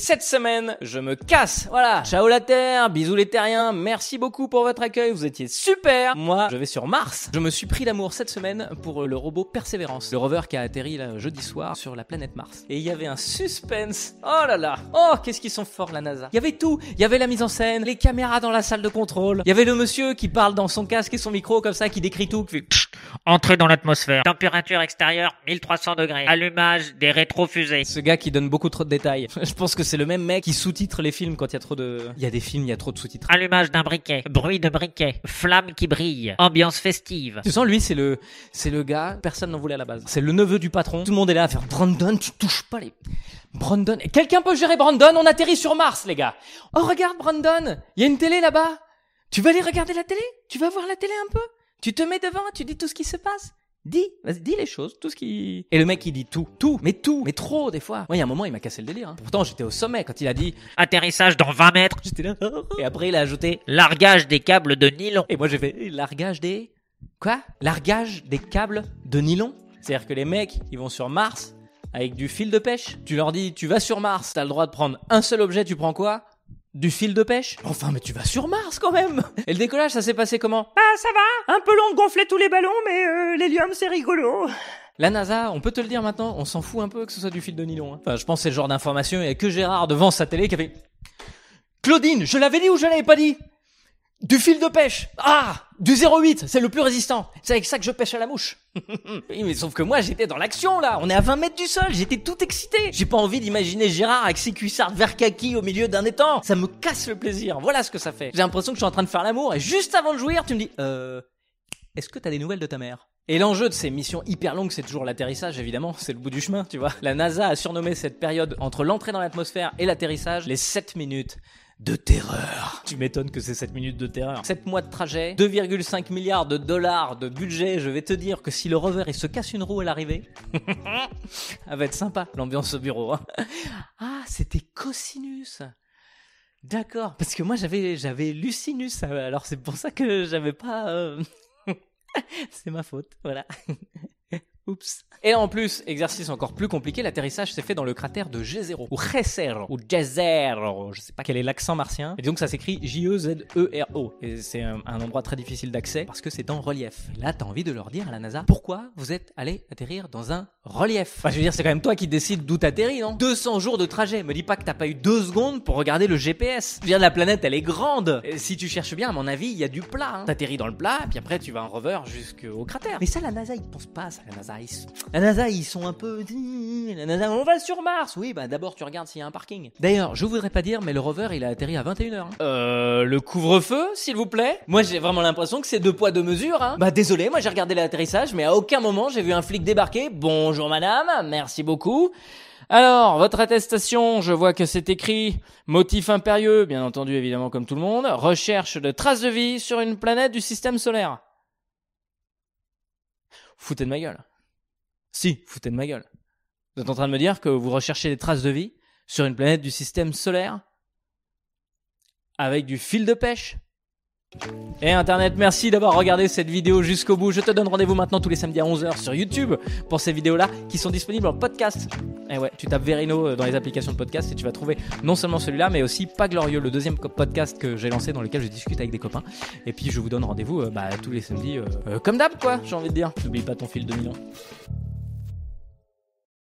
Cette semaine, je me casse. Voilà. Ciao la Terre, bisous les terriens, merci beaucoup pour votre accueil, vous étiez super. Moi, je vais sur Mars. Je me suis pris d'amour cette semaine pour le robot Perseverance, le rover qui a atterri là, jeudi soir sur la planète Mars. Et il y avait un suspense. Oh là là. Oh, qu'est-ce qu'ils sont forts la NASA. Il y avait tout. Il y avait la mise en scène, les caméras dans la salle de contrôle. Il y avait le monsieur qui parle dans son casque et son micro comme ça, qui décrit tout, qui fait Entrée dans l'atmosphère. Température extérieure 1300 degrés. Allumage des rétrofusées. Ce gars qui donne beaucoup trop de détails. Je pense que c'est le même mec qui sous-titre les films quand il y a trop de... Il y a des films, il y a trop de sous-titres. Allumage d'un briquet. Bruit de briquet. Flamme qui brille. Ambiance festive. Tu sens, lui, c'est le, c'est le gars, personne n'en voulait à la base. C'est le neveu du patron. Tout le monde est là à faire Brandon, tu touches pas les. Brandon. Et Quelqu'un peut gérer Brandon, on atterrit sur Mars, les gars. Oh, regarde, Brandon. Il y a une télé là-bas. Tu vas aller regarder la télé? Tu vas voir la télé un peu? Tu te mets devant, tu dis tout ce qui se passe? Dis, vas-y, dis les choses, tout ce qui... Et le mec, il dit tout, tout, mais tout, mais trop, des fois. Moi, il y a un moment, il m'a cassé le délire. hein. Pourtant, j'étais au sommet quand il a dit... Atterrissage dans 20 mètres. J'étais là. Et après, il a ajouté... Largage des câbles de nylon. Et moi j'ai fait largage des quoi? Largage des câbles de nylon C'est-à-dire que les mecs, ils vont sur Mars avec du fil de pêche. Tu leur dis tu vas sur Mars, t'as le droit de prendre un seul objet, tu prends quoi? Du fil de pêche Enfin, mais tu vas sur Mars quand même Et le décollage, ça s'est passé comment Ah, ça va. Un peu long de gonfler tous les ballons, mais euh, l'hélium, c'est rigolo. La NASA, on peut te le dire maintenant, on s'en fout un peu que ce soit du fil de nylon. hein. Enfin, je pense que c'est le genre d'information, il y a que Gérard devant sa télé qui a fait... Claudine, je l'avais dit ou je l'avais pas dit? Du fil de pêche Ah Du 08, c'est le plus résistant. C'est avec ça que je pêche à la mouche. oui, mais sauf que moi, j'étais dans l'action, là. On est à 20 mètres du sol, j'étais tout excité. J'ai pas envie d'imaginer Gérard avec ses cuissards vert kaki au milieu d'un étang. Ça me casse le plaisir. Voilà ce que ça fait. J'ai l'impression que je suis en train de faire l'amour et juste avant de jouir, tu me dis... Euh... Est-ce que t'as des nouvelles de ta mère? Et l'enjeu de ces missions hyper longues, c'est toujours l'atterrissage, évidemment. C'est le bout du chemin, tu vois. La NASA a surnommé cette période entre l'entrée dans l'atmosphère et l'atterrissage les 7 minutes de terreur. Tu m'étonnes que c'est 7 minutes de terreur. 7 mois de trajet, 2,5 milliards de dollars de budget. Je vais te dire que si le rover il se casse une roue à l'arrivée, ça va être sympa l'ambiance au bureau. hein. Ah, c'était cosinus. D'accord, parce que moi j'avais j'avais lucinus, alors c'est pour ça que j'avais pas. euh, c'est ma faute, voilà. Oups. Et en plus, exercice encore plus compliqué, l'atterrissage s'est fait dans le cratère de Jezero, ou Jezero, ou Jezero, je sais pas quel est l'accent martien. Et donc ça s'écrit J-E-Z-E-R-O. Et c'est un, endroit très difficile d'accès parce que c'est en relief. Là, t'as envie de leur dire à la NASA, pourquoi vous êtes allé atterrir dans un relief? Enfin, je veux dire, c'est quand même toi qui décides d'où t'atterris, non? 200 jours de trajet. Me dis pas que t'as pas eu deux secondes pour regarder le GPS. Je veux dire, la planète, elle est grande. Si tu cherches bien, à mon avis, il y a du plat. Hein. T'atterris dans le plat, puis après, tu vas en rover jusqu'au cratère. Mais ça, la NASA, ils pensent pas à ça, la NASA. Ils... La NASA, ils sont un peu... La NASA, on va sur Mars. Oui, bah d'abord, tu regardes s'il y a un parking. D'ailleurs, je voudrais pas dire, mais le rover, il a atterri à 21h. hein. Euh, le couvre-feu, s'il vous plaît Moi, j'ai vraiment l'impression que c'est deux poids, deux mesures. Hein. Bah désolé, moi j'ai regardé l'atterrissage, mais à aucun moment j'ai vu un flic débarquer. Bonjour madame, merci beaucoup. Alors, votre attestation, je vois que c'est écrit motif impérieux, bien entendu évidemment comme tout le monde, recherche de traces de vie sur une planète du système solaire. Foutez de ma gueule. Si, foutez de ma gueule. Vous êtes en train de me dire que vous recherchez des traces de vie sur une planète du système solaire avec du fil de pêche? Et Internet, merci d'avoir regardé cette vidéo jusqu'au bout. Je te donne rendez-vous maintenant tous les samedis à 11h sur YouTube pour ces vidéos-là qui sont disponibles en podcast. Et ouais, tu tapes Verino euh, dans les applications de podcast et tu vas trouver non seulement celui-là, mais aussi Pas Glorieux, le deuxième podcast que j'ai lancé dans lequel je discute avec des copains. Et puis je vous donne rendez-vous euh, bah, tous les samedis, euh, comme d'hab quoi, j'ai envie de dire. N'oublie pas ton fil de nylon.